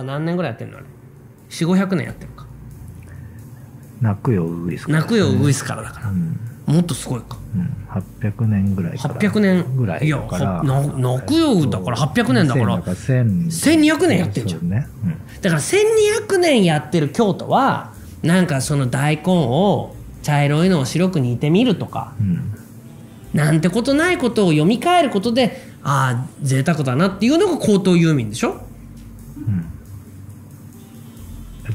は何年ぐらいやってるのあれ？4500年やってるか。泣くよウグイスから。泣くよウグイスからだから、うん。もっとすごいか。うん、800年ぐらいから。800年。ぐらいいやだから。はな泣くよだから800年だから。1000 1200年。やってんじゃん。そうね、だから1200年やってる京都はなんかその大根を茶色いのを白く煮てみるとか。うん。うんなんてことないことを読み替えることでああ贅沢だなっていうのが高等遊民でしょ？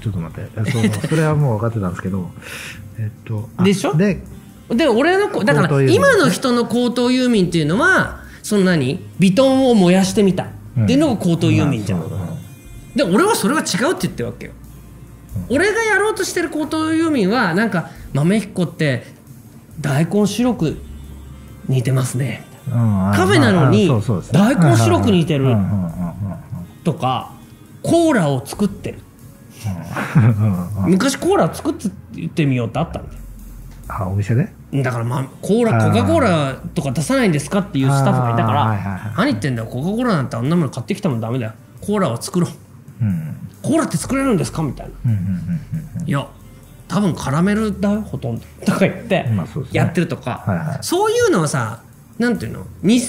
ちょっと待って。えそうそれはもう分かってたんですけど。えっとあでしょ？でで俺のだから今の人の高等遊民っていうのはその何？ビトンを燃やしてみた。っていうのが高等遊民じゃん、まあそうで俺はそれは違うって言ってるわけよ、俺がやろうとしてる高等遊民はなんか豆彦って大根白く似てますね。うん。カフェなのに大根白く似てるうんうんうんうんとかコーラを作ってる。うんうん昔コーラ作ってみようってあったんだよ。あお店で？だからまあコーラコカ・コーラとか出さないんですかっていうスタッフがいたから何言ってんだよコカ・コーラなんてあんなもの買ってきたもんダメだよ。コーラを作ろう。うん。コーラって作れるんですかみたいな。いや多分カラメルだよほとんど。とか言ってやってるとか、はいはい。そういうのはさなんていうの？に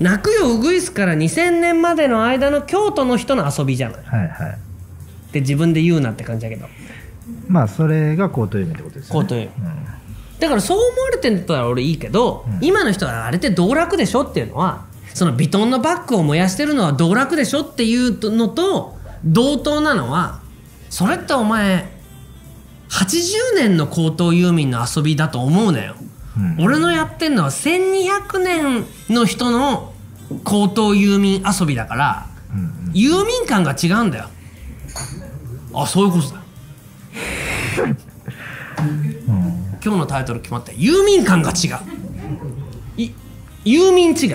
泣くよウグイスから2000年までの間の京都の人の遊びじゃない。はいはいって自分で言うなって感じだけど。まあそれが高等遊民ってことですよね。高等遊民だからそう思われてんだったら俺いいけど、今の人はあれって道楽でしょっていうのはそのビトンのバッグを燃やしてるのは道楽でしょっていうのと同等なのはそれってお前80年の高等遊民の遊びだと思うなよ、うん。俺のやってんのは1200年の人の高等遊民遊びだからうんうん。遊民感が違うんだよあそういうことだ。うん。今日のタイトル決まった。遊民感が違う。い遊民違い。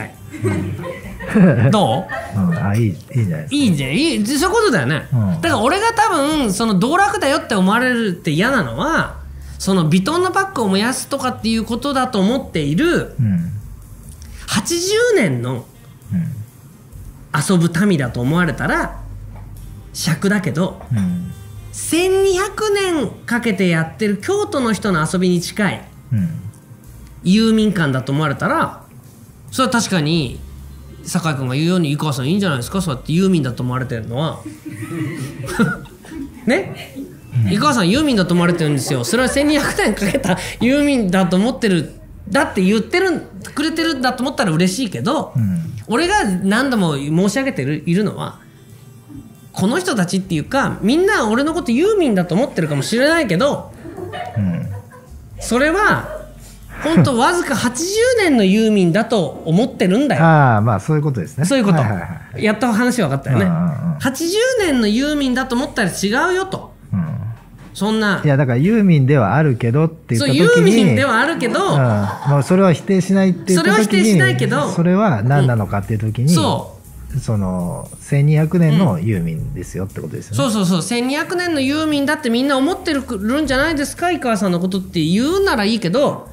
どう？うん。あいいいいじゃないいいじゃんい？いそういうことだよね、うん。だから俺が多分その道楽だよって思われるって嫌なのはそのビトンのバッグを燃やすとかっていうことだと思っているうん。80年のうん。遊ぶ民だと思われたら尺だけどうん1200年かけてやってる京都の人の遊びに近いうん遊民館だと思われたらそれは確かに酒井君が言うように井川さんいいんじゃないですか？そうやってユーミンだと思われてるのは。ね？井川さんユーミンだと思われてるんですよ。それは1200年かけたユーミンだと思ってる。だって言ってるくれてるんだと思ったら嬉しいけど、うん俺が何度も申し上げてるいるのはこの人たちっていうかみんな俺のことユーミンだと思ってるかもしれないけどうんそれは本当わずか80年のユーミンだと思ってるんだよ。ああまあそういうことですね。そういうこと、はいはいはい。やっと話分かったよね。うんうんうん。80年のユーミンだと思ったら違うよと。うん。そんな。いやだからユーミンではあるけどって言ったそう時にユーミンではあるけど、うん、もうそれは否定しないって言った時にそれは否定しないけどそれは何なのかっていう時に、そその1200年のユーミンですよってことですよね、そうそうそう。1200年のユーミンだってみんな思ってるるんじゃないですか？井川さんのことって言うならいいけど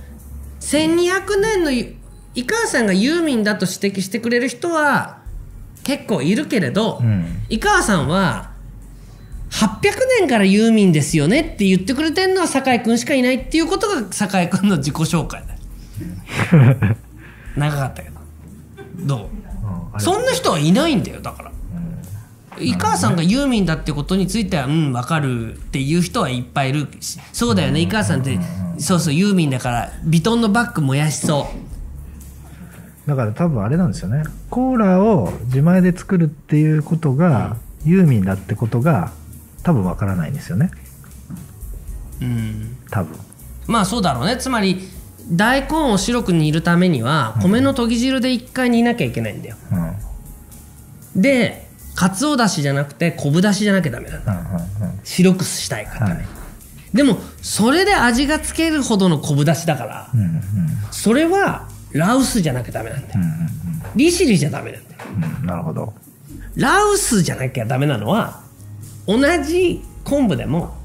1200年のゆ井川さんがユーミンだと指摘してくれる人は結構いるけれど、うん。井川さんは800年からユーミンですよねって言ってくれてるのは酒井君しかいないっていうことが酒井君の自己紹介だ。よ 長かったけど。どう？そんな人はいないんだよだから。井川さんがユーミンだってことについてはうん分かるっていう人はいっぱいいるし。そうだよね。井川さんってそうそうユーミンだからビトンのバッグ燃やしそう。だから多分あれなんですよね。コーラを自前で作るっていうことが、ユーミンだってことが多分わからないんですよね。うん。多分。まあそうだろうね。つまり大根を白く煮るためには米の研ぎ汁で一回煮なきゃいけないんだよ。うん。うんでかつおだしじゃなくて昆布だしじゃなきゃダメなんだうんうん。白くしたいから、はい。でもそれで味がつけるほどの昆布だしだからうんうん。それはラウスじゃなきゃダメなんだよ。うんうん利尻じゃダメなんだよ。うんうんなるほど。ラウスじゃなきゃダメなのは同じ昆布でも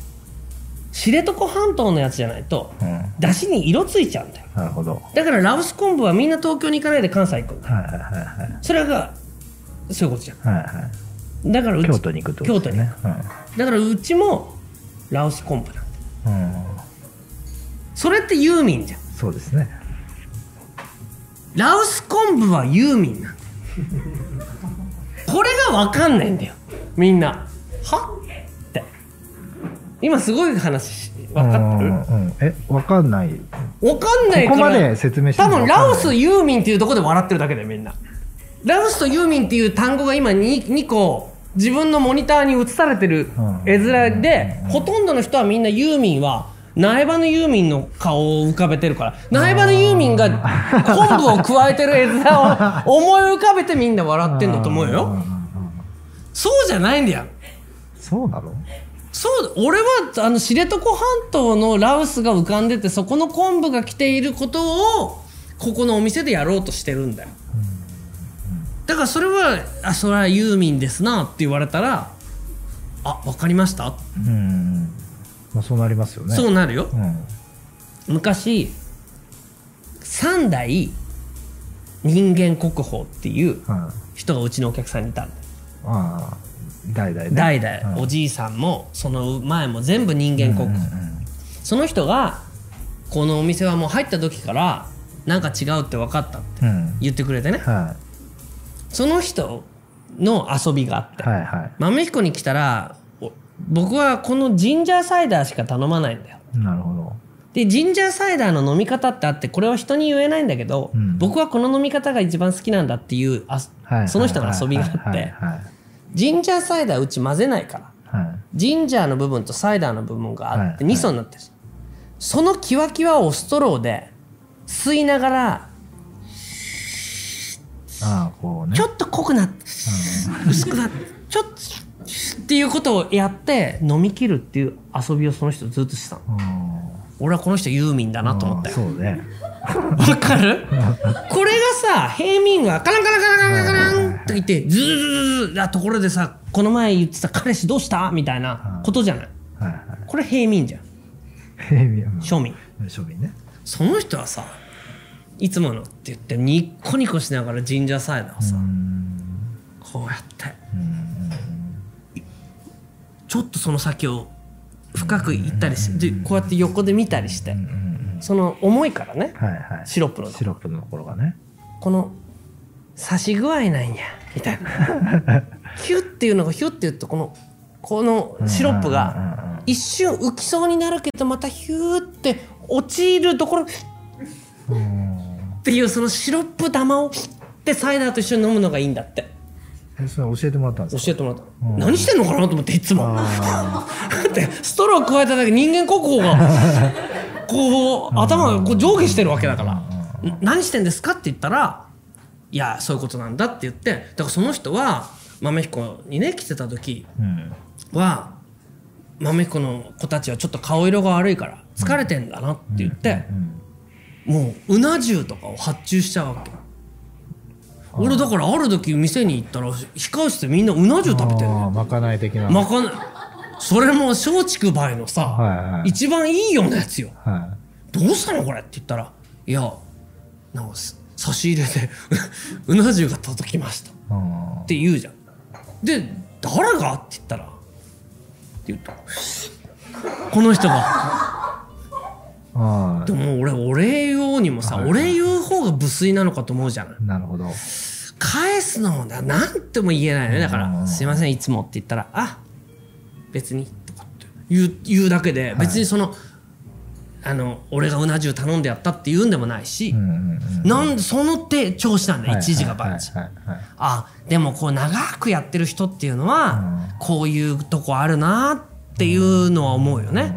知床半島のやつじゃないとうん出汁に色ついちゃうんだよ。なるほど。はだからラウス昆布はみんな東京に行かないで関西行くんだよ。いはいはいはい。それがそういうことじゃん。はいはい。だからうち京都に行くってことですね。だからうちもラオス昆布なんうん。うん。それってユーミンじゃん。そうですね。ラオス昆布はユーミンなんだこれが分かんないんだよ。みんな。は？って。今すごい話分かってる？うんうん。え、わかんない。分かんないからここまで説明して多も分ラオスユーミンっていうところで笑ってるだけだよみんな。ラオスとユーミンっていう単語が今 2, 2個自分のモニターに映されてる絵面でほとんどの人はみんなユーミンは苗場のユーミンの顔を浮かべてるから。苗場のユーミンが昆布を加えてる絵面を思い浮かべてみんな笑ってんだと思うよ。そうじゃないんだよ。そうなの？そう俺はあの知床半島のラオスが浮かんでてそこの昆布が来ていることをここのお店でやろうとしてるんだよだからそれは「あそれはユーミンですな」って言われたら「あわかりました」うん。まあそうなりますよね。そうなるようん。昔三代人間国宝っていうはい。人がうちのお客さんにいたんだよああ、代々ね。代々、うんおじいさんもその前も全部人間国うんうん宝、その人がこのお店はもう入った時からなんか違うって分かったって。言ってくれてねはその人の遊びがあってい。はいはい。豆彦に来たらお僕はこのジンジャーサイダーしか頼まないんだよなるほど。でジンジャーサイダーの飲み方ってあってこれは人に言えないんだけど、うん僕はこの飲み方が一番好きなんだっていうあはい。その人の遊びがあってジンジャーサイダーうち混ぜないからはい。はい。ジンジャーの部分とサイダーの部分があってはい2層になってる、そのキワキワをストローで吸いながらああ、こうね。ちょっと濃くなって薄くなってちょっとっていうことをやって飲み切るっていう遊びをその人ずっとしてたのうん。俺はこの人ユーミンだなと思ったよそうね。わかる？これがさ平民はカランカランカランカランカランって言ってズーズーズーズーあところでさこの前言ってた彼氏どうした？みたいなことじゃない？はいはい。これ平民じゃん。平民。庶民。庶民ね。その人はさいつものって言ってニッコニコしながらジンジャーサイダーをさ、うん。こうやって。うんちょっとその先を深く行ったりしてでこうやって横で見たりして。その重いからね。はいはい。シロップの。シロップのところがね。この刺し具合なんやみたいな。ヒュッっていうのがヒュッて言うとこのこのシロップが一瞬浮きそうになるけどまたヒューって落ちるところっうん。ていうそのシロップ玉をでサイダーと一緒に飲むのがいいんだって。え、それ教えてもらったんですか？教えてもらった。の、うん。何してんのかなと思っていつも。だあってストロー加えただけ人間国宝が こう頭がこう上下してるわけだから「ん何してんですか?」って言ったら「いやそういうことなんだ」って言ってだからその人は豆彦にね来てた時ーうん。は豆彦の子たちはちょっと顔色が悪いから疲れてんだなって言って、うん。もううな重とかを発注しちゃうわけ。俺だからある時店に行ったら控室でみんなうな重食べてんのまかない的な。まかない。それも松竹梅のさ、はいはい。一番いいようなやつよ。はどうしたのこれって言ったらいやなんかす差し入れで うな重が届きました。っ。て言うじゃん。で誰が？って言ったらって言うとこの人が。あ でも俺お礼言おうにもさ、はい。お礼言う方が無粋なのかと思うじゃん。あ、なるほど。返すのもななんとも言えないね。だかうんら「すいませんいつも」って言ったら「あ別に」とかって言う言うだけで別にその、あの俺がうな重頼んでやったって言うんでもないし。なんでその手調子なんだはい一時が万事、はいはいはい。あでもこう長くやってる人っていうのは、こういうとこあるなっていうのは思うよね、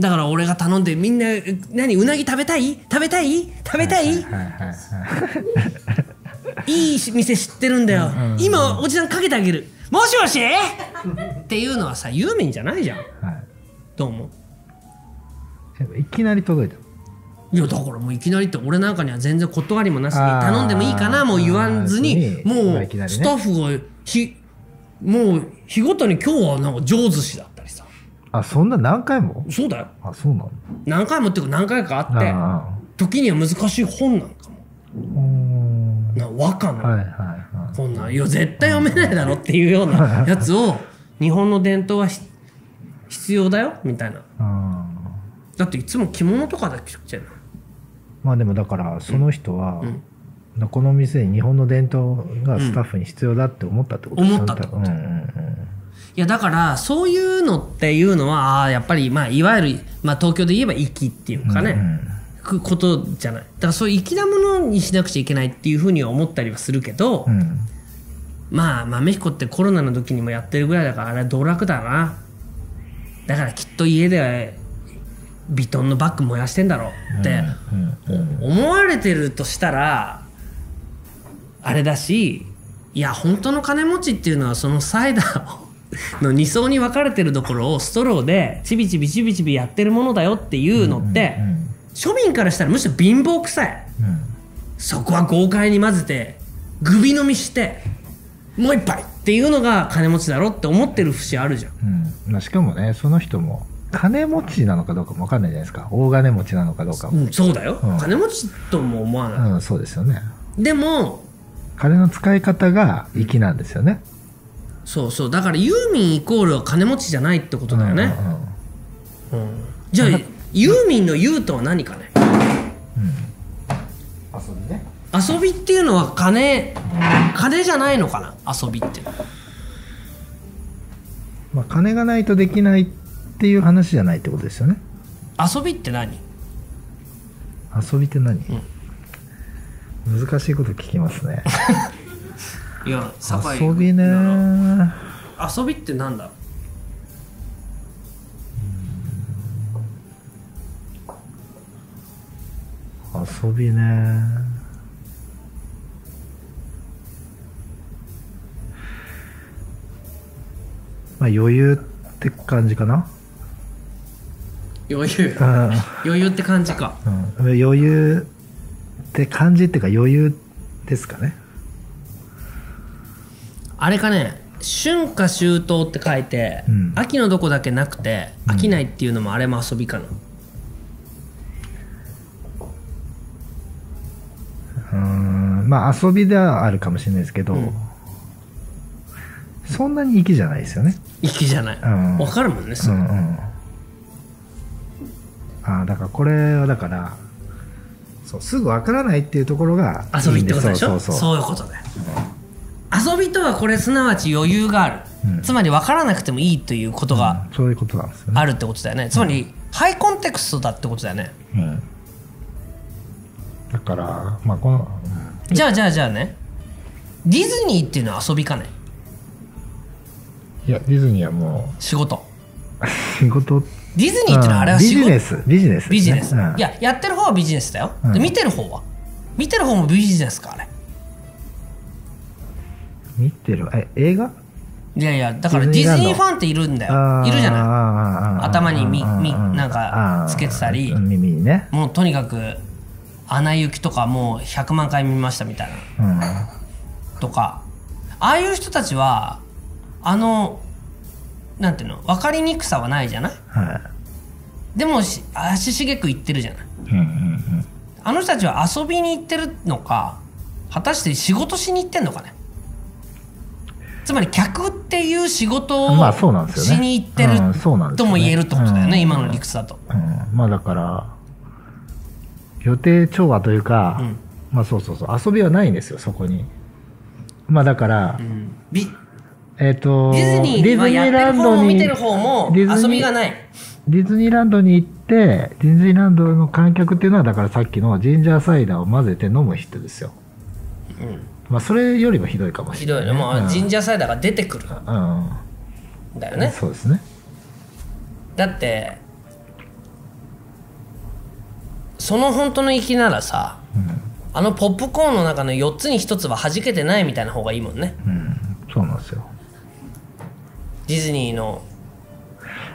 だから俺が頼んでみんな「何うなぎ食べたい？食べたい？食べたい?」はいはいはい。い。い店知ってるんだよ、今おじさんかけてあげる。もしもし？っていうのはさユーミンじゃないじゃん。はい。どうもいきなり届いた。いやだからもういきなりって俺なんかには全然断りもなしに頼んでもいいかなもう言わずにもうスタッフが日もう日ごとに今日はなんか上寿司だったりさ。あ、そんな何回も？そうだよ。あ、そうなの？何回もっていうか何回かあってあ時には難しい本なんかも。な和歌の、はいはいはい。こんないや絶対読めないだろっていうようなやつを日本の伝統はひ必要だよみたいな。うんだっていつも着物とかだけ着てるまあでもだからその人は、この店に日本の伝統がスタッフに必要だって思ったってことですよ。ね思ったってこと？うんうんうんいやだからそういうのっていうのはやっぱりまあいわゆる、まあ、東京で言えば粋っていうかね、うんくことじゃない。だからそういう粋なものにしなくちゃいけないっていうふうには思ったりはするけど、うんうん。まあ豆彦ってコロナの時にもやってるぐらいだからあれは道楽だな。だからきっと家でヴィトンのバッグ燃やしてんだろって思われてるとしたらあれだしいや本当の金持ちっていうのはそのサイダーの2層に分かれてるところをストローでちびちびちびちびやってるものだよっていうのって庶民からしたらむしろ貧乏くさい。うんそこは豪快に混ぜてグビ飲みしてもう一杯っていうのが金持ちだろって思ってる節あるじゃん。うん。しかもねその人も金持ちなのかどうかも分かんないじゃないですか。大金持ちなのかどうかも、うんそうだよ、うん。金持ちとも思わない、うん、そうですよね。でも金の使い方が粋なんですよね。そうそう。だからユーミンイコールは金持ちじゃないってことだよね、うんうんうん。じゃあユーミンの「ユー」とは何かね？遊びね。遊びっていうのは金金じゃないのかな？遊びって。まあ金がないとできないっていう話じゃないってことですよね。遊びって何？遊びって何、難しいこと聞きますね。いや遊びね遊びってなんだ？遊びねまあ余裕って感じかな余裕。うん。余裕って感じか。うん、余裕って感じっていうか余裕ですかね。あれかね春夏秋冬って書いて、うん。秋のどこだけなくて飽きないっていうのもあれも遊びかな、うん。まあ遊びではあるかもしれないですけど、うん。そんなに粋じゃないですよね。粋じゃない。うん。わかるもんねすぐうんうんああだからこれはだからそうすぐわからないっていうところが遊びってことでしょ？そうそうそう。いうことだよ、遊びとはこれすなわち余裕がある、うん。つまり分からなくてもいいということがそういうことなんですよね。あるってことだよね、つまりハイコンテクストだってことだよね。うん。だからまあこの、じゃあじゃあじゃあね。ディズニーっていうのは遊びかね？いやディズニーはも仕事。う 仕事ディズニーっていうのはあれはビジ仕事ネス。ビジネスビジネス、うん。いややってる方はビジネスだよ、うん。で見てる方は？見てる方もビジネスかあれ。見てる。え映画？いやいやだからディズニーファンっているんだよ。いるじゃない？頭にみみなんかつけてたり。耳にね、もうとにかく「アナ雪」とかもう100万回見ましたみたいな。うん、とか。ああいう人たちはあのなんていうの分かりにくさはないじゃない？はでもし足しげく言ってるじゃない？い、うんうん。あの人たちは遊びに行ってるのか果たして仕事しに行ってんのかね？つまり客っていう仕事をまあそうなんですよね。しに行ってるうんそうなんですよね。とも言えるってことだよね、うん。今の理屈だと。うん。うん、まあだから予定調和というか、うん。まあそうそうそう。遊びはないんですよそこに。まあだから、ビえっ、とディズニーはやってる方も見てる方もディズニー遊びがない。ディズニーランドに行って、ディズニーランドの観客っていうのは、だからさっきのジンジャーサイダーを混ぜて飲む人ですよ。まあ、それよりもひどいかもしれない、ひどいね。もうジンジャーサイダーが出てくるんうん。だよね。そうですね。だって、その本当の粋ならさ、あのポップコーンの中の4つに1つは弾けてないみたいな方がいいもんね。うん。そうなんですよ。ディズニーの。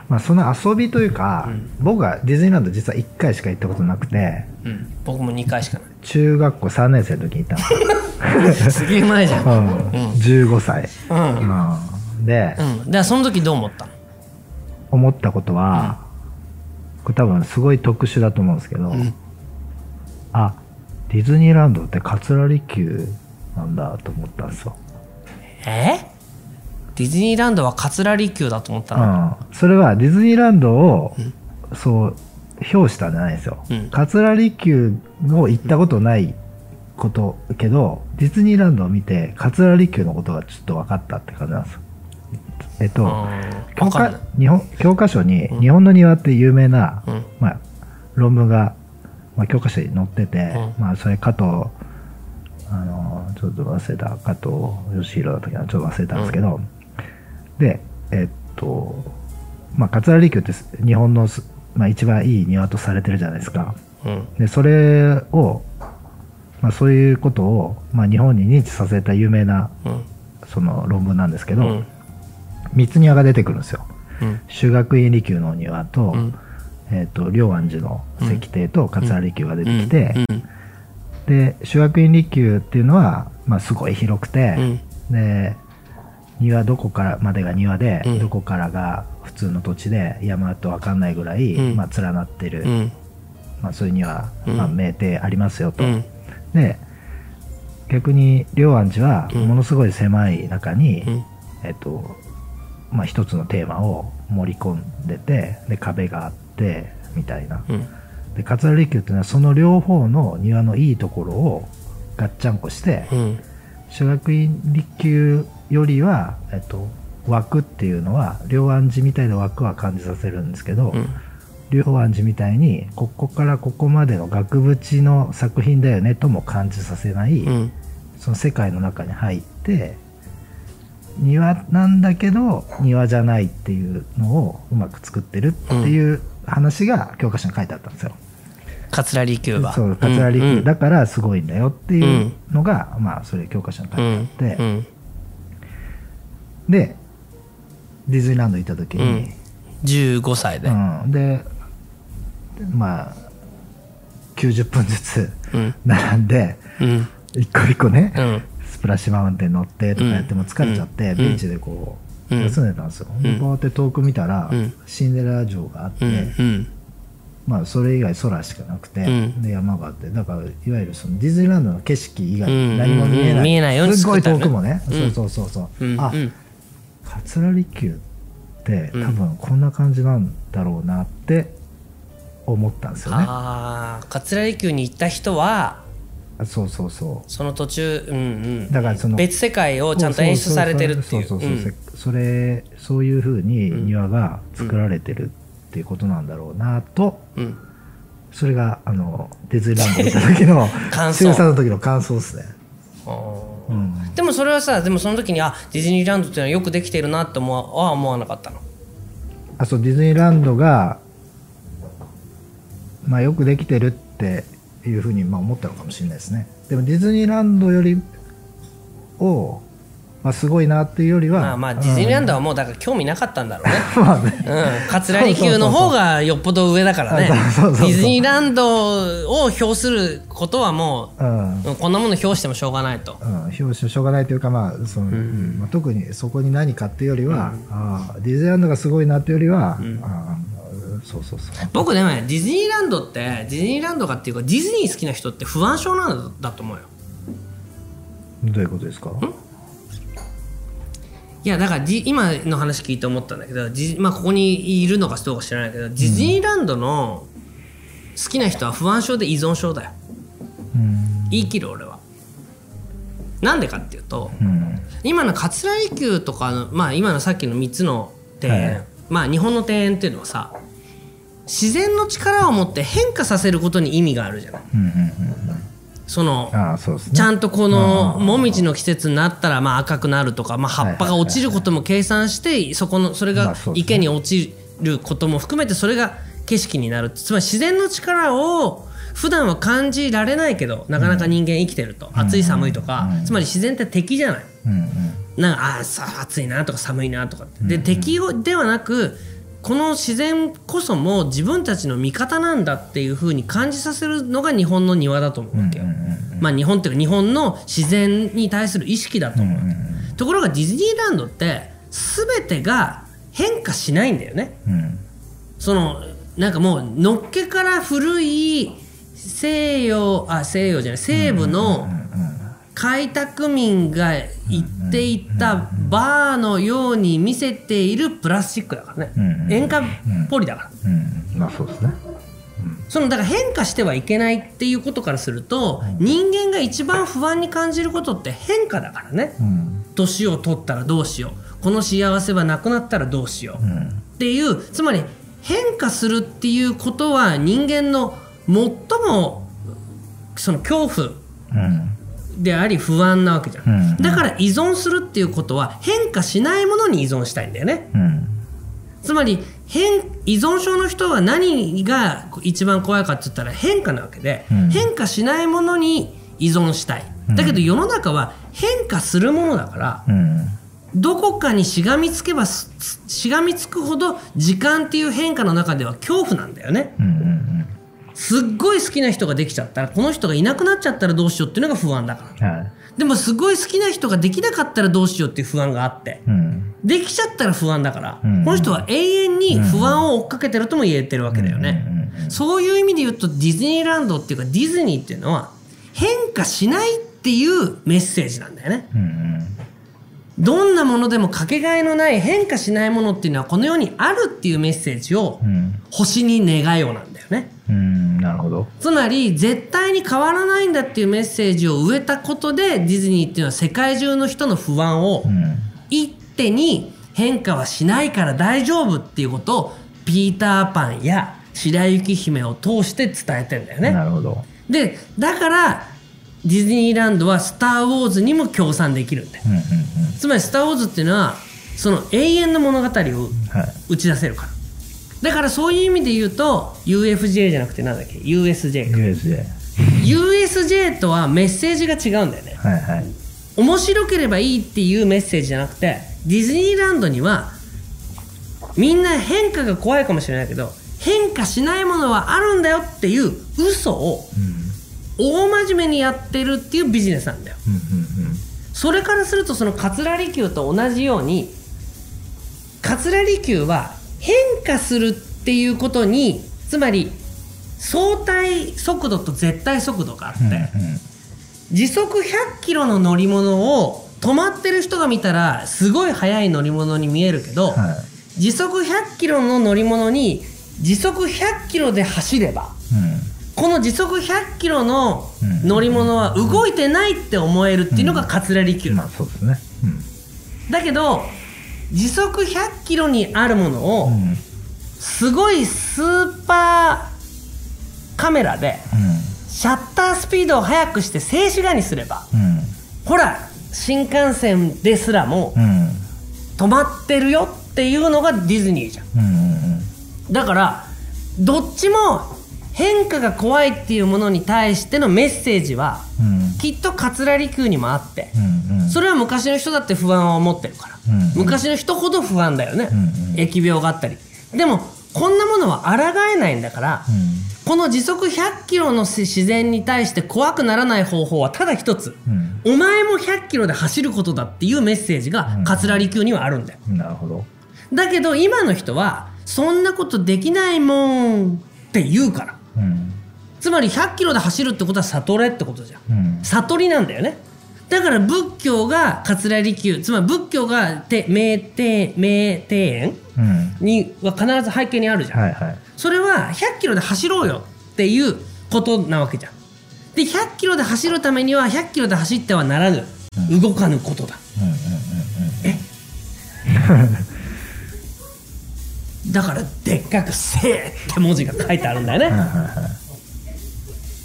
まあ、その遊びというか、僕はディズニーランド実は1回しか行ったことなくて、うん。僕も2回しかない。中学校3年生の時に行ったんで すげえ前じゃん。うん。15歳。うん。うん。で、うん。で、その時どう思ったの？思ったことは、これ多分すごい特殊だと思うんですけど、んあディズニーランドって桂離宮なんだと思ったんですよえ？ディズニーランドは桂離宮だと思ったの、うん、それはディズニーランドを、そう評したんじゃないんですよ、うん。桂離宮を行ったことないことけどディズニーランドを見て桂離宮のことがちょっと分かったって感じなんですよ。えっと、うん教科日本教科書に日本の庭って有名な、うん。まあ、論文が、まあ、教科書に載ってて、うん。まあ、それ加藤あのちょっと忘れた加藤義弘だったっけなちょっと忘れたんですけど、でえっとまあ桂離宮って日本のす、まあ、一番いい庭とされてるじゃないですか。うん。でそれを、まあ、そういうことを、まあ、日本に認知させた有名なうん。その論文なんですけど、うん。三つ庭が出てくるんですよ。うん。修学院離宮のお庭と,、うん。えっと龍安寺の石庭と桂離宮が出てきて、うん。で修学院離宮っていうのは、まあ、すごい広くて、うん。で庭どこからまでが庭で、うん。どこからが普通の土地で山と分かんないぐらい、うん。まあ、連なってる、うん。まあ、そういう庭、うん。まあ、名庭ありますよと。うん。で逆に龍安寺はうん。ものすごい狭い中に、うん。えっとまあ、一つのテーマを盛り込んでてで壁があってみたいな。うん。で桂離宮っていうのはその両方の庭のいいところをガッチャンコして、うん。修学院離宮よりは、えっと、枠っていうのは両安寺みたいな枠は感じさせるんですけど、うん。両安寺みたいにここからここまでの額縁の作品だよねとも感じさせない、うん。その世界の中に入って庭なんだけど庭じゃないっていうのをうまく作ってるっていう話が教科書に書いてあったんですよ。桂離宮は。そう桂離宮、うん。だからすごいんだよっていうのが、まあそれ教科書に書いてあって、うんでディズニーランド行った時うん。に、15歳で。うん。でまあ90分ずつうん。並んでうん。一個一個ね、うん。スプラッシュマウンテン乗ってとかやっても疲れちゃって、うん。ベンチでこううん。休んでたんですよ、ん。でこうやって遠く見たら、うん。シンデレラ城があって、うん。うん。まあそれ以外空しかなくて、うん。で山があってだからいわゆるそのディズニーランドの景色以外うん。何も見えない,、うん。見えないようにすっごい遠くもね、うん。そうそうそうそう、あうん。うん桂離宮ってうん。多分こんな感じなんだろうなって思ったんですよね、ああ桂離宮に行った人はあそうそうそう。その途中うんうん。だからその別世界をちゃんと演出されてるっていう。そうそうそううん。それそういうふうに庭が作られてるっていうことなんだろうなと、うん。それがあのディズニーランド行った時の 感想。中3の時の感想ですね、あーうん、でもそれはさでもその時にあディズニーランドっていうのはよくできてるなって思わは思わなかったの？あそうディズニーランドが、まあ、よくできてるっていうふうにまあ思ったのかもしれないですね。でもディズニーランドよりを、まあ、すごいなっていうよりはまあまあディズニーランドはもうだから興味なかったんだろうね。う んまあね。うん、桂離宮の方がよっぽど上だからね。ディズニーランドを評することはもうん。ううんこんなもの評してもしょうがないと。うん、表紙しょうがないというか、まあそのうん。まあ、特にそこに何かっていうよりは、ああディズニーランドがすごいなっていうよりは、ああそうそうそう。僕でもねディズニーランドってディズニーランドがっていうかディズニー好きな人って不安症なんだと思うよ。どういうことですか？いやだから今の話聞いて思ったんだけどまあここにいるのかどうか知らないけどディズニーランドの好きな人は不安症で依存症だよ。うん。言い切る俺は。なんでかっていうとうん。今の桂離宮とかのまあ今のさっきの3つの庭園、はい。まあ日本の庭園っていうのはさ自然の力を持って変化させることに意味があるじゃないうんうんうんそのね。ちゃんとこの紅葉の季節になったらまあ赤くなるとか、まあ、葉っぱが落ちることも計算してそこのそれが池に落ちることも含めてそれが景色になる。つまり自然の力を普段は感じられないけどなかなか人間生きてると、暑い寒いとか、つまり自然って敵じゃない。うんうん。なんかあーさ暑いなとか寒いなとかって。で、敵をではなくこの自然こそも自分たちの味方なんだっていう風に感じさせるのが日本の庭だと思うわけよ。まあ日本っていうか日本の自然に対する意識だと思う。ところがディズニーランドって全てが変化しないんだよね。うんそのなんかもうのっけから古い西洋あ西洋じゃない西部の開拓民が行っていたバーのように見せているプラスチックだからね、うん塩化ポリだから、うん。まあそうですね。そのだから変化してはいけないっていうことからすると、人間が一番不安に感じることって変化だからね。うん。年を取ったらどうしよう。この幸せはなくなったらどうしよう、うん。っていうつまり変化するっていうことは人間の最もその恐怖うんであり不安なわけじゃん、うん。だから依存するっていうことは変化しないものに依存したいんだよね。うん。つまり変依存症の人は何が一番怖いかって言ったら変化なわけで、うん。変化しないものに依存したい。だけど世の中は変化するものだからうん。どこかにしがみつけばすしがみつくほど時間っていう変化の中では恐怖なんだよね。うんうんすっごい好きな人ができちゃったらこの人がいなくなっちゃったらどうしようっていうのが不安だから。うんはい。でもすごい好きな人ができなかったらどうしようっていう不安があってうん。できちゃったら不安だから、うん。この人は永遠に不安を追っかけてるとも言えてるわけだよね、そういう意味で言うとディズニーランドっていうかディズニーっていうのは変化しないっていうメッセージなんだよね。うんどんなものでもかけがえのない変化しないものっていうのはこの世にあるっていうメッセージをうん。星に願いをなんだよね。うん。なるほど。つまり絶対に変わらないんだっていうメッセージを植えたことでディズニーっていうのは世界中の人の不安をうん。一手に変化はしないから大丈夫っていうことをピーターパンや白雪姫を通して伝えてんだよね。なるほど。でだからディズニーランドは「スター・ウォーズ」にも協賛できるんだよ。うんうんうん。つまり「スター・ウォーズ」っていうのはその永遠の物語をはい。打ち出せるから。だからそういう意味で言うと UFJ じゃなくてなんだっけ？USJ か。USJ USJ とはメッセージが違うんだよね。はいはい。面白ければいいっていうメッセージじゃなくてディズニーランドにはみんな変化が怖いかもしれないけど変化しないものはあるんだよっていう嘘をうん大真面目にやってるっていうビジネスなんだよ。それからするとその桂離宮と同じように桂離宮は変化するっていうことにつまり相対速度と絶対速度があって、うんうん。時速100キロの乗り物を止まってる人が見たらすごい速い乗り物に見えるけど、は時速100キロの乗り物に時速100キロで走ればいうんこの時速100キロのうん。乗り物は動いてないって思えるっていうのが桂離宮、まあそうですね。だけど時速100キロにあるものをうん。うんすごいスーパーカメラでシャッタースピードを速くして静止画にすればうん。ほら新幹線ですらもうん。うん止まってるよっていうのがディズニーじゃん。うん。うん。だからどっちも変化が怖いっていうものに対してのメッセージはうん。きっと桂離宮にもあってうんうん。それは昔の人だって不安を持ってるから。うん昔の人ほど不安だよね。うんうん。疫病があったり。でもこんなものは抗えないんだからうん。この時速100キロの自然に対して怖くならない方法はただ一つ。うん。お前も100キロで走ることだっていうメッセージが桂離宮にはあるんだよ。なるほど。だけど今の人はそんなことできないもんって言うから。うんつまり100キロで走るってことは悟れってことじゃん。うん。悟りなんだよね。だから仏教が桂離宮つまり仏教がて名庭名庭園うん。には必ず背景にあるじゃん、はいはい。それは100キロで走ろうよっていうことなわけじゃん。で100キロで走るためには100キロで走ってはならぬ。動かぬことだ。うんうん だからでっかく「せー」って文字が書いてあるんだよね。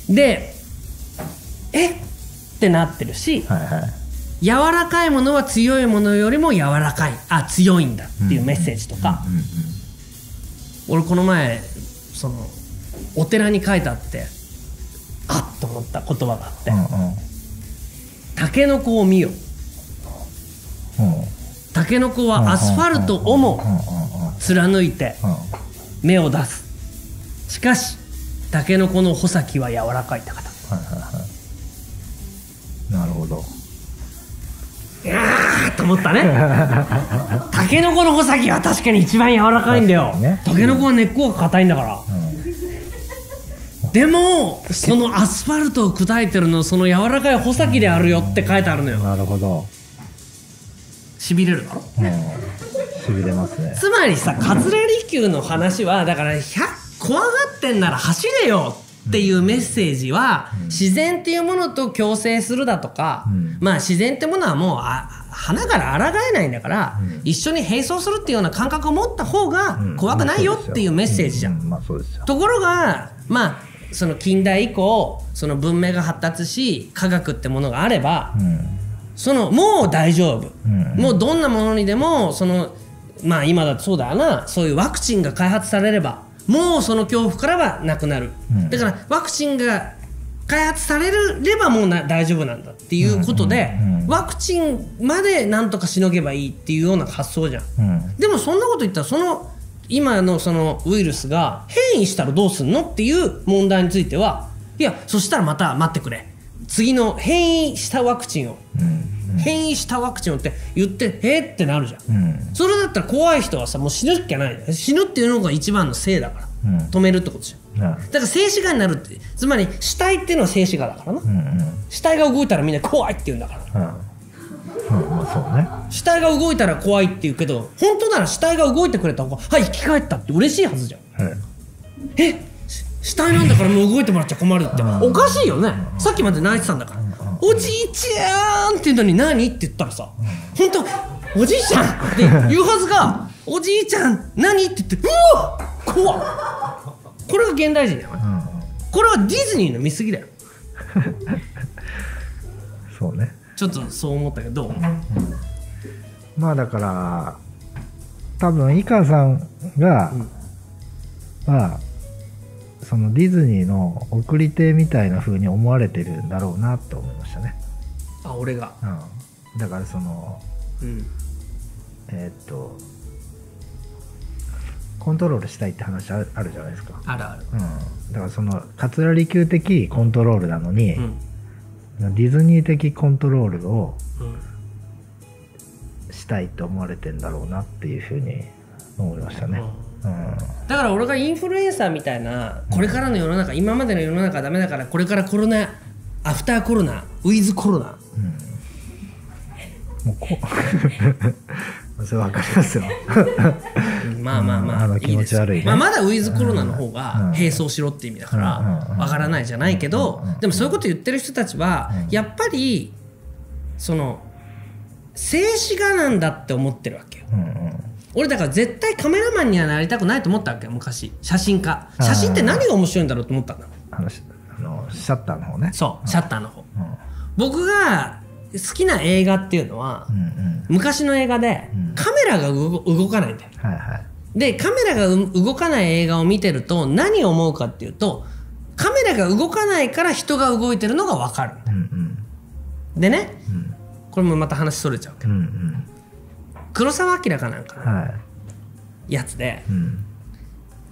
でえっ？てなってるしはいはい。柔らかいものは強いものよりも柔らかいあ強いんだっていうメッセージとか、うん俺この前そのお寺に書いてあってあっと思った言葉があって。うんうん「タケノコを見よ」うん「タケノコはアスファルトをもうんうんうん貫いてうん。芽を出す」しかしタケノコの穂先は柔らかいって方。はいはいはい。なるほど。あーと思ったね。タケノコの穂先は確かに一番柔らかいんだよ。ね。タケノコは根っこが硬いんだから。うん。でもそのアスファルトを砕いてるのその柔らかい穂先であるよって書いてあるのよ。なるほど。しびれるだろ。うんしびれますね。つまりさ桂離宮の話はだから100怖がってんなら走れよっていうメッセージは、自然っていうものと共生するだとか、うん。まあ自然ってものはもうあ花から抗えないんだから、うん。一緒に並走するっていうような感覚を持った方がうん。怖くないよっていうメッセージじゃん。ところがまあその近代以降その文明が発達し科学ってものがあればうん。そのもう大丈夫、うん。もうどんなものにでもそのまあ今だとそうだよな。そういうワクチンが開発されればもうその恐怖からはなくなる、うん。だからワクチンが開発されればもうな大丈夫なんだっていうことで、ワクチンまでなんとかしのげばいいっていうような発想じゃん。うん。でもそんなこと言ったらその今のそのウイルスが変異したらどうすんのっていう問題についてはいやそしたらまた待ってくれ。次の変異したワクチンを。うん変異したワクチンをって言ってえーってなるじゃん。うん。それだったら怖い人はさもう死ぬっきゃない。死ぬっていうのが一番のせいだからうん。止めるってことじゃん。なだから静止画になるってつまり死体っていうのは静止画だからな。うんうん。死体が動いたらみんな怖いって言うんだから。うん。うんまあそうね。死体が動いたら怖いって言うけど本当なら死体が動いてくれた方がはい生き返ったって嬉しいはずじゃん。はい。え？し死体なんだからもう動いてもらっちゃ困るって。おかしいよね。さっきまで泣いてたんだからおじいちゃんって言うのに何？って言ったらさ本当おじいちゃんって言うはずがおじいちゃん何？って言ってうわ怖っ。これが現代人だよ。うんうんこれはディズニーの見過ぎだよ。そうね。ちょっとそう思ったけど。まあだから多分井川さんが、まあそのディズニーの送り手みたいな風に思われてるんだろうなと思いましたね、あ俺が。うん、だからそのうん。えーっとコントロールしたいって話あるあるじゃないですか、あるある。うん、だからその桂離宮的コントロールなのに、うん。ディズニー的コントロールをうん。したいと思われてんだろうなっていうふうに思いましたね。うん。だから俺がインフルエンサーみたいなこれからの世の中今までの世の中ダメだからこれからコロナアフターコロナウィズコロナもうこ それわかりますよ。う んまあまあまあ、あのいいです気持ち悪いね。まあ、まだウィズコロナの方うん。が並走しろって意味だからうん。わからないじゃないけどうん。でもそういうこと言ってる人たちはうん。やっぱりその静止画なんだって思ってるわけよ。うんうん。俺だから絶対カメラマンにはなりたくないと思ったわけよ昔。写真家。写真って何が面白いんだろうと思ったんだシャッターの方ね。そうシャッターの方うん。僕が好きな映画っていうのはうんうん。昔の映画でうんカメラが動動かないんだよはいはい。でカメラがう動かない映画を見てると何を思うかっていうとカメラが動かないから人が動いてるのが分かるうんうん。でねうんこれもまた話それちゃうけどうんうん。黒澤明かなんかのはい。やつでうん。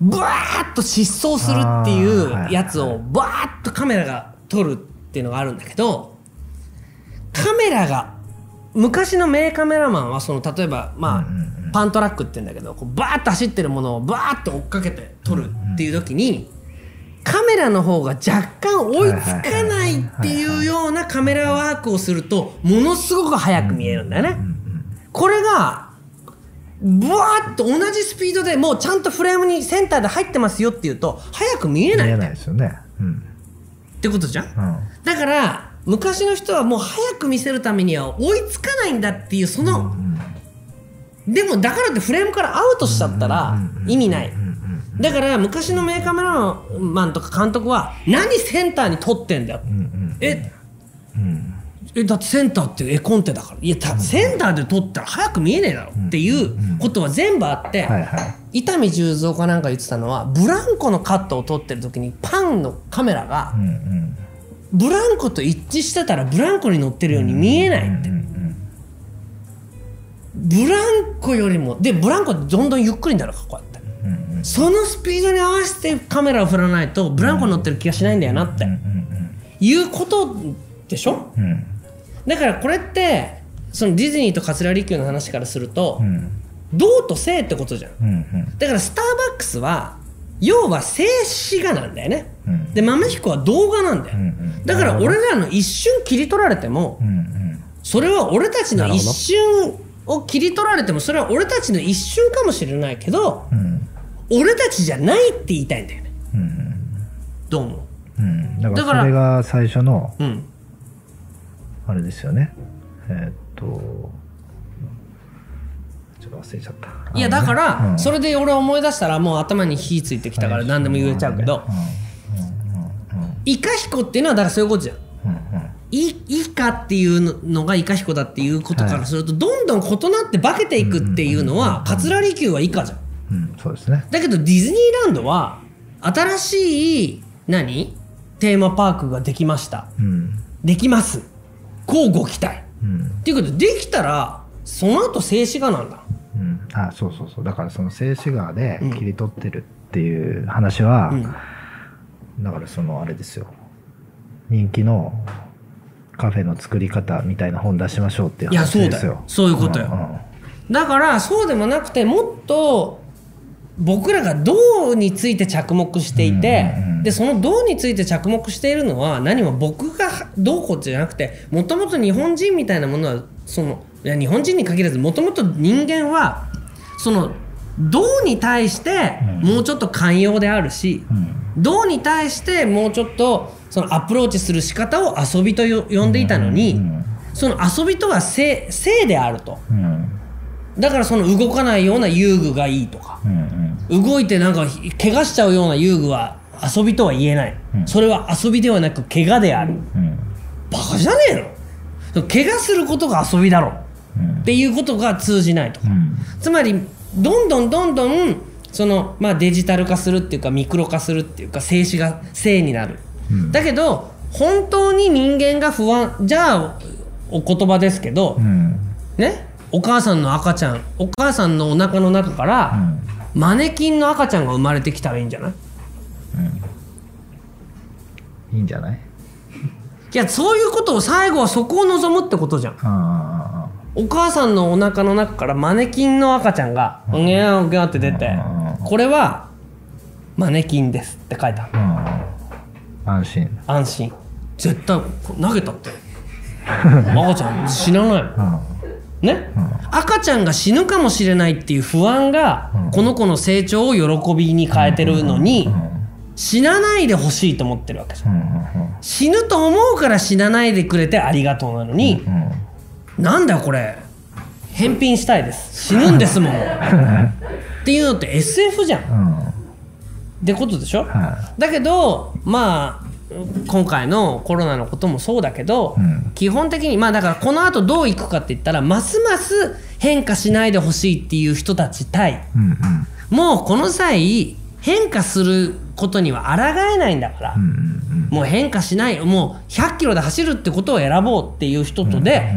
ブワーッと疾走するっていうやつをバーッとカメラが撮るっていうのがあるんだけどカメラが昔の名カメラマンはその例えばまあ、パントラックって言うんだけどこうバーッと走ってるものをバーッと追っかけて撮るっていう時に、カメラの方が若干追いつかないっていうようなカメラワークをするとものすごく速く見えるんだよね。これがブワーッと同じスピードでもうちゃんとフレームにセンターで入ってますよっていうと速く見えない見えないですよね。うん。ってことじゃん？うん。だから昔の人はもう速く見せるためには追いつかないんだっていうその、でもだからってフレームからアウトしちゃったら意味ない、だから昔の名カメラマンとか監督は何センターに撮ってんだよ、うんうん。え？うん。えだってセンターって絵コンテだから。いやたセンターで撮ったら早く見えねえだろ。っていうことは全部あって。伊丹十三かなんか言ってたのはブランコのカットを撮ってる時にパンのカメラが。ブランコと一致してたらブランコに乗ってるように見えないって、ブランコよりもでブランコってどんどんゆっくりになるからこうやってそのスピードに合わせてカメラを振らないとブランコに乗ってる気がしないんだよなって、うんいうことでしょ？うんうんだからこれってそのディズニーと桂離宮の話からすると、うん。道と性ってことじゃん。うんうん。だからスターバックスは要は静止画なんだよね、うん。で豆彦は動画なんだよ、うんうん。だから俺らの一瞬切り取られてもうんうんそれは俺たちの一瞬を切り取られてもそれは俺たちの一瞬かもしれないけどうん。俺たちじゃないって言いたいんだよね。うんどう思う？ん。だかららそれが最初のううんあれですよね。えーっとちょっと忘れちゃった。いやだから、うん。それで俺思い出したらもう頭に火ついてきたから何でも言えちゃうけど、イカヒコっていうのはだからそういうことじゃん。うん。うんうんいイカっていうのがイカヒコだっていうことからすると、どんどん異なって化けていくっていうのは、桂離宮はイカじゃん。うんそうですね。だけどディズニーランドは新しい何？テーマパークができました。うん。できますこうご期待。うん。っていうことでできたらその後静止画なんだ。うん。あそうそうそう。だからその静止画でうん。切り取ってるっていう話は、うん。だからそのあれですよ。人気のカフェの作り方みたいな本出しましょうっていういや話ですよ。そうだよ。そういうことよ。ん。だからそうでもなくてもっと僕らが銅について着目していて、でその銅について着目しているのは何も僕がどうこうじゃなくてもともと日本人みたいなものはそのいや日本人に限らずもともと人間はその銅に対してもうちょっと寛容であるし、うん。銅に対してもうちょっとそのアプローチする仕方を遊びとよ呼んでいたのに、うんその遊びとは性性であると。うんだからその動かないような遊具がいいとか。うんうん。動いてなんか怪我しちゃうような遊具は遊びとは言えない、うん。それは遊びではなく怪我である。うん。バカじゃねえの？怪我することが遊びだろ。うん。っていうことが通じないとか、うん。つまりどんどんどんどんその、まあ、デジタル化するっていうかミクロ化するっていうか静止が静になる、うん。だけど本当に人間が不安じゃあお言葉ですけど、うん。ね？お母さんの赤ちゃんお母さんのお腹の中から、マネキンの赤ちゃんが生まれてきたらいいんじゃない？いいんじゃない？いやそういうことを最後はそこを望むってことじゃん。あお母さんのお腹の中からマネキンの赤ちゃんがうげーうげーって出てうんこれはマネキンですって書いてあるあうん。安心。安心。絶対投げたって。赤ちゃん死なない。もんうん。ね、赤ちゃんが死ぬかもしれないっていう不安が、この子の成長を喜びに変えてるのに、死なないでほしいと思ってるわけじゃん。死ぬと思うから死なないでくれてありがとうなのに、うんなんだよこれ。返品したいです。死ぬんですもん。っていうのって SF じゃん。っうん。てことでしょ、はだけどまあ今回のコロナのこともそうだけど、うん。基本的にまあだからこの後どういくかって言ったらますます変化しないでほしいっていう人たち対うんうん。もうこの際変化することには抗えないんだから、うんうんもう変化しないもう100キロで走るってことを選ぼうっていう人とで、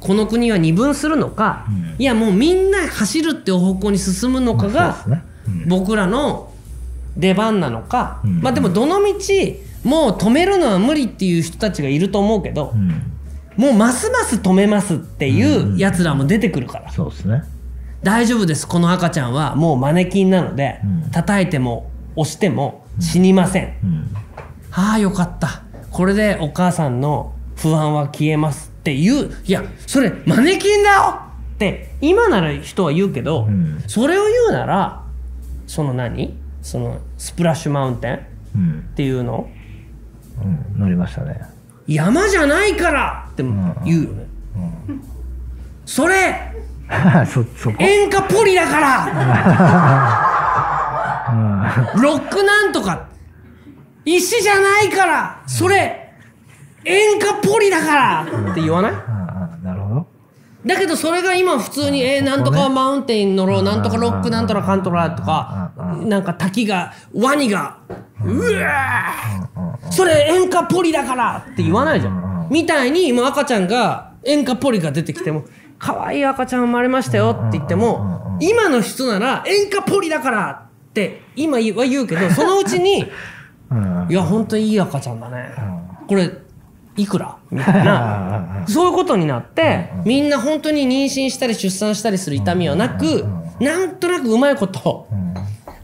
この国は二分するのか、いやもうみんな走るっていう方向に進むのかが僕らの出番なのか、うん。まあでもどの道もう止めるのは無理っていう人たちがいると思うけど、うん。もうますます止めますっていうやつらも出てくるから、そうですね。大丈夫ですこの赤ちゃんは。もうマネキンなので、うん。叩いても押しても死にません、うん。ああよかった。これでお母さんの不安は消えますっていう。いやそれマネキンだよって今なら人は言うけど、うん。それを言うならその何？そのスプラッシュマウンテンっうん。ていうの？うん。乗りましたね。山じゃないから！って言うよね、それ！そそこ？塩化ポリだから！ロックなんとか！石じゃないから！それ！塩化ポリだから！って言わない？だけどそれが今普通に、えー、なんとかマウンテン乗ろう、なんとかロックなんとかカントラとか、なんか滝が、ワニが、うわーそれ塩化ポリだからって言わないじゃん。みたいに、もう赤ちゃんが、塩化ポリが出てきても、可愛い赤ちゃん生まれましたよって言っても、今の人なら塩化ポリだからって今は言うけど、そのうちに、うん。いや、本当にいい赤ちゃんだね。これ、いくら？みたいな。そういうことになって、みんな本当に妊娠したり出産したりする痛みはなく、なんとなくうまいこと、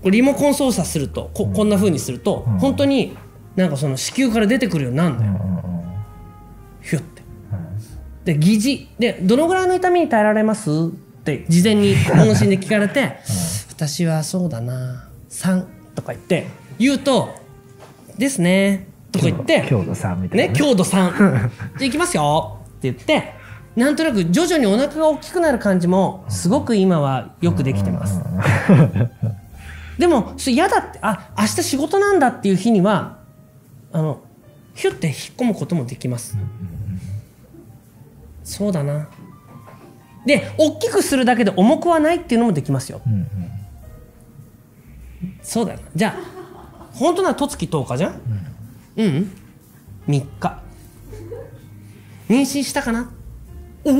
リモコン操作するとここんな風にすると、うん。本当になんかその子宮から出てくるようになるんだよ、うんうんうん。ヒュッて。で疑似。でどのぐらいの痛みに耐えられます？って事前に問診で聞かれて、私はそうだな3とか言って言うと「ですね」とか言って強度さんみたいなね、強度3じゃあ行きますよ。って言ってなんとなく徐々にお腹が大きくなる感じもすごく今はよくできてます。でも嫌だってあ明日仕事なんだっていう日にはあのヒュッて引っ込むこともできます。そうだな。で大きくするだけで重くはないっていうのもできますよ。うんうん。そうだよな。じゃあ本当なら十月10日じゃん？うん、うん、3日。妊娠したかな？おお。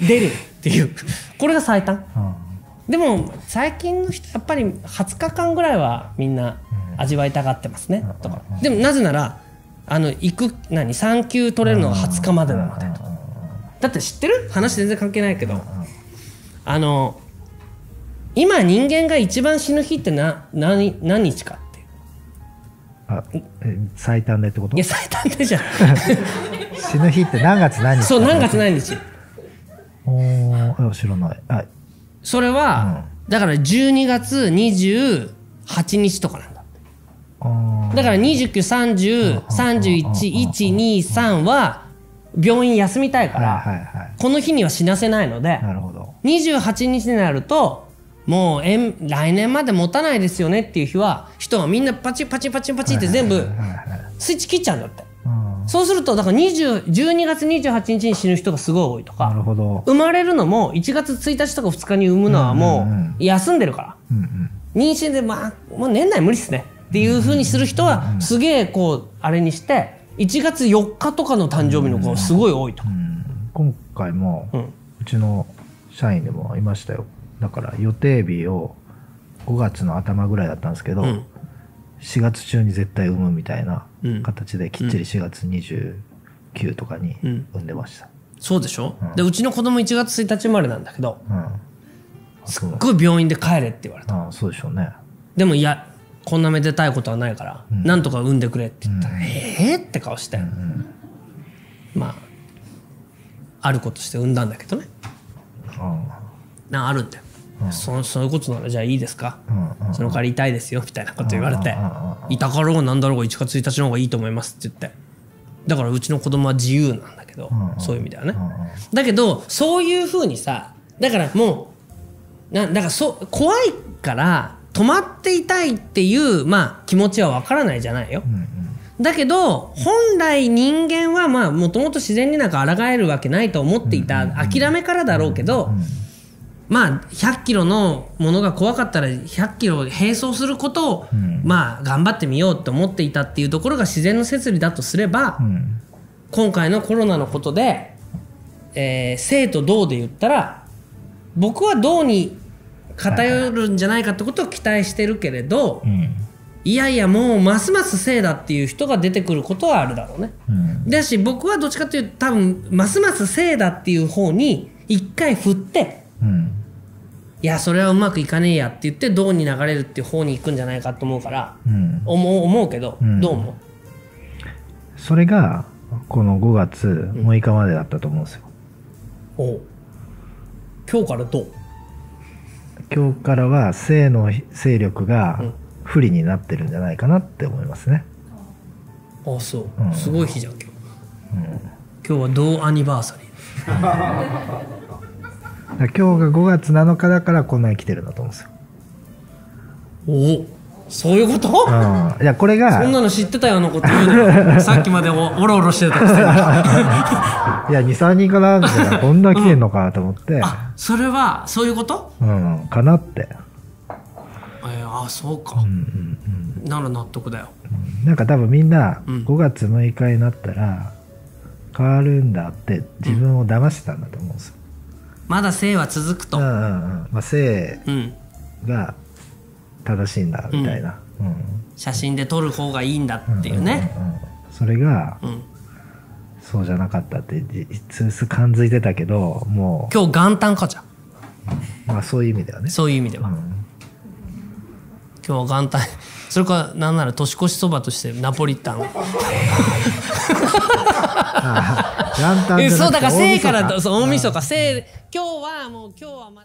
出る。っていう。これが最短。でも最近の人やっぱり20日間ぐらいはみんな味わいたがってますね。とか。でもなぜならあの行く何産休取れるのが20日までなので。とだって知ってる？話全然関係ないけど。あの今人間が一番死ぬ日ってな何何日か？あえ最短でってこと？いや最短でじゃん。死ぬ日って何月何日？そう何月何日？おーいや知らない。あそれは、だから12月28日とかなんだだから29303123は病院休みたいから、はいはいはこの日には死なせないのでいなるほど。28日になるともうえん来年まで持たないですよねっていう日は人がみんなパチパチパチパチって全部スイッチ切っちゃうんだって。うん。そうするとだから20 12月28日に死ぬ人がすごい多いとなるかほど。生まれるのも1月1日とか2日に産むのはもうんうんうん。う休んでるから。うんうん。妊娠でまあもう年内無理っすね。っていうふうにする人はすげえこうあれにして1月4日とかの誕生日の子がすごい多いと。かうん。今回もうん。うちの社員でもいましたよだから予定日を5月の頭ぐらいだったんですけど、うん。4月中に絶対産むみたいなうん。形できっちり4月29とかにうん。産んでました、そうでしょ？うん。でうちの子供1月1日生まれなんだけどうん。すっごい病院で帰れって言われた。あそうでしょうね。でもいやこんなめでたいことはないから、うん。なんとか産んでくれって言ったら、うん。ええって顔して、うんまああることして産んだんだけどね。あなん。かあるんだよ、うん。そそういうことならじゃあいいですか、うんうん。その代わり痛いですよみたいなこと言われて。うんうんうん痛かろうがなんだろうが1月1日の方がいいと思いますって言って。だからうちの子供は自由なんだけど、うんうん。そういう意味ではね、うんうん。だけどそういうふうにさだからもうなだからそ怖いから止まっていたいっていう、まあ、気持ちは分からないじゃないよ。うんうん。だけど本来人間はまあもともと自然になんか抗えるわけないと思っていた諦めからだろうけど、まあ100キロのものが怖かったら100キロ並走することを、うん。まあ頑張ってみようと思っていたっていうところが自然の摂理だとすれば、うん。今回のコロナのことで、えー生と動で言ったら僕は動に偏るんじゃないかってことを期待してるけれど、うん。いやいやもうますます生だっていう人が出てくることはあるだろうね。うん。だし僕はどっちかというと多分ますます生だっていう方に一回振ってうん。いやそれはうまくいかねえやって言って動に流れるっていう方に行くんじゃないかと思うからうん。思う思うけど、うん。どう思う？それがこの5月6日までだったと思うんですよ、おう。今日からどう？今日からは性の勢力がうん。不利になってるんじゃないかなって思いますね、ああそう、うん。すごい日じゃん今日。うん、今日は同アニバーサリー 今日が5月7日だからこんなに来てるんだと思うんですよ、おおそういうこと？うん、いやこれがそんなの知ってたようなこと言うねさっきまでおおろおろしてたくせに。いや23人かなみたいな。こんな来てんのかと思って、あそれはそういうこと？うん、かなって、えー、あそうか、うんうんなら納得だよ。うん、なんか多分みんなうん。5月6日になったら変わるんだって自分を騙してたんだと思うんですよ、まだ生は続くと。うんうんうん。まあ、性うん。が正しいんだみたいな、うん。写真で撮る方がいいんだっていうね。んんうんそれがうん。そうじゃなかったってつす感づいてたけども今日元旦かじゃ。んう、まあ、そういう意味ではね。そういう意味では、うん。今日は元旦それかなんなら年越しそばとしてナポリタン。えそうだから大晦日生からそう大晦日生今日はもう今日はま